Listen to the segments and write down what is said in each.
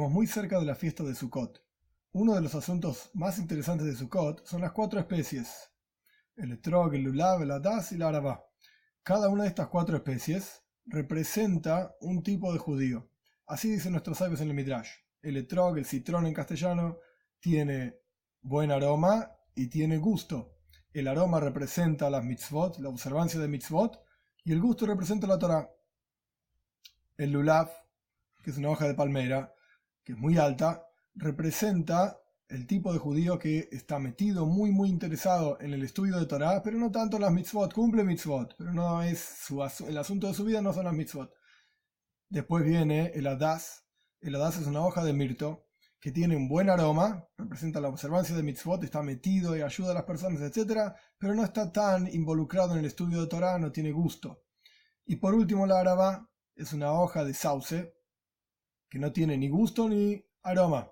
Estamos muy cerca de la fiesta de Sukkot. Uno de los asuntos más interesantes de Sukkot son las cuatro especies: el etrog, el lulav, el adas y la arabá. Cada una de estas cuatro especies representa un tipo de judío. Así dicen nuestros sabios en el Midrash. El etrog, el citrón en castellano, tiene buen aroma y tiene gusto. El aroma representa las mitzvot, la observancia de mitzvot, y el gusto representa la Torah. El lulav, que es una hoja de palmera, que es muy alta, representa el tipo de judío que está metido, muy, muy interesado en el estudio de Torah, pero no tanto en las mitzvot, cumple mitzvot, pero no es su, el asunto de su vida, no son las mitzvot. Después viene el hadas. El hadas es una hoja de mirto que tiene un buen aroma, representa la observancia de mitzvot, está metido y ayuda a las personas, etc., pero no está tan involucrado en el estudio de Torah, no tiene gusto. Y por último, la araba es una hoja de sauce que no tiene ni gusto ni aroma.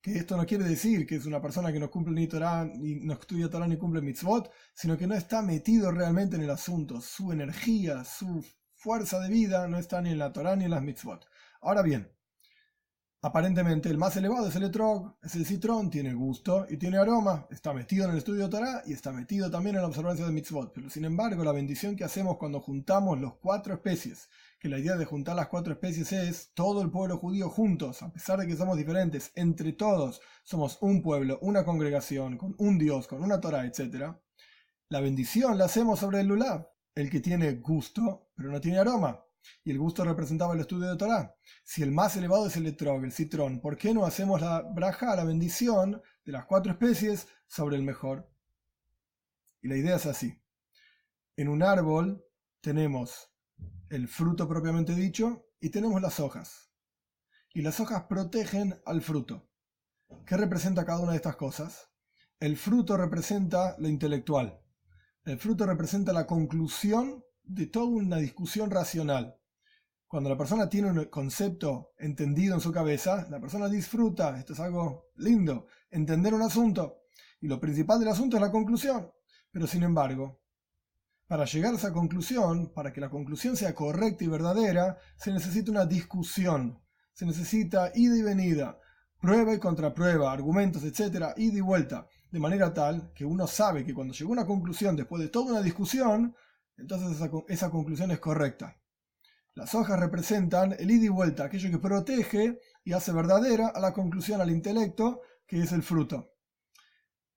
Que esto no quiere decir que es una persona que no cumple ni Torah, ni no estudia Torah ni cumple mitzvot, sino que no está metido realmente en el asunto. Su energía, su fuerza de vida no está ni en la Torah ni en las mitzvot. Ahora bien, aparentemente el más elevado es el etrog, es el citrón, tiene gusto y tiene aroma, está metido en el estudio de Torah y está metido también en la observancia de mitzvot. Pero sin embargo, la bendición que hacemos cuando juntamos los cuatro especies que la idea de juntar las cuatro especies es todo el pueblo judío juntos, a pesar de que somos diferentes, entre todos somos un pueblo, una congregación, con un Dios, con una Torah, etc. La bendición la hacemos sobre el lulav, el que tiene gusto, pero no tiene aroma. Y el gusto representaba el estudio de Torah. Si el más elevado es el etrog, el citrón, ¿por qué no hacemos la braja, la bendición de las cuatro especies sobre el mejor? Y la idea es así. En un árbol tenemos el fruto propiamente dicho y tenemos las hojas. Y las hojas protegen al fruto. ¿Qué representa cada una de estas cosas? El fruto representa lo intelectual. El fruto representa la conclusión de toda una discusión racional. Cuando la persona tiene un concepto entendido en su cabeza, la persona disfruta, esto es algo lindo, entender un asunto. Y lo principal del asunto es la conclusión. Pero sin embargo, para llegar a esa conclusión, para que la conclusión sea correcta y verdadera, se necesita una discusión, se necesita ida y venida, prueba y contraprueba, argumentos, etcétera, ida y vuelta, de manera tal que uno sabe que cuando llegó a una conclusión después de toda una discusión, entonces esa, esa conclusión es correcta. Las hojas representan el ida y vuelta, aquello que protege y hace verdadera a la conclusión, al intelecto, que es el fruto.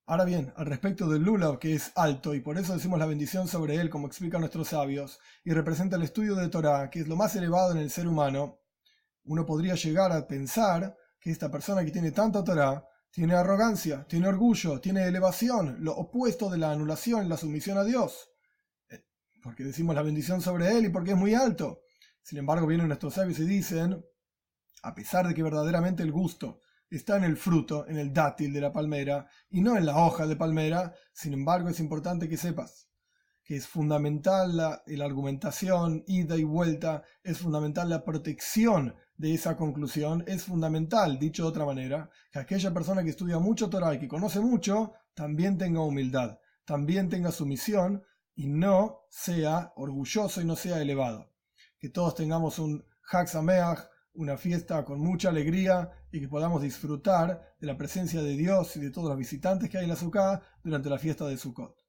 Ahora bien, al respecto del lulav, que es alto, y por eso decimos la bendición sobre él, como explican nuestros sabios, y representa el estudio de Torah, que es lo más elevado en el ser humano, uno podría llegar a pensar que esta persona que tiene tanta Torah tiene arrogancia, tiene orgullo, tiene elevación, lo opuesto de la anulación, la sumisión a Dios. Eh, porque decimos la bendición sobre él y porque es muy alto. Sin embargo, vienen nuestros sabios y dicen, a pesar de que verdaderamente el gusto está en el fruto, en el dátil de la palmera, y no en la hoja de palmera. Sin embargo, es importante que sepas que es fundamental la, la, argumentación, ida y vuelta, es fundamental la protección de esa conclusión, es fundamental, dicho de otra manera, que aquella persona que estudia mucho Torah y que conoce mucho, también tenga humildad, también tenga sumisión y no sea orgulloso y no sea elevado. Que todos tengamos un Hag una fiesta con mucha alegría y que podamos disfrutar de la presencia de Dios y de todos los visitantes que hay en la Sukkah durante la fiesta de Sukkot.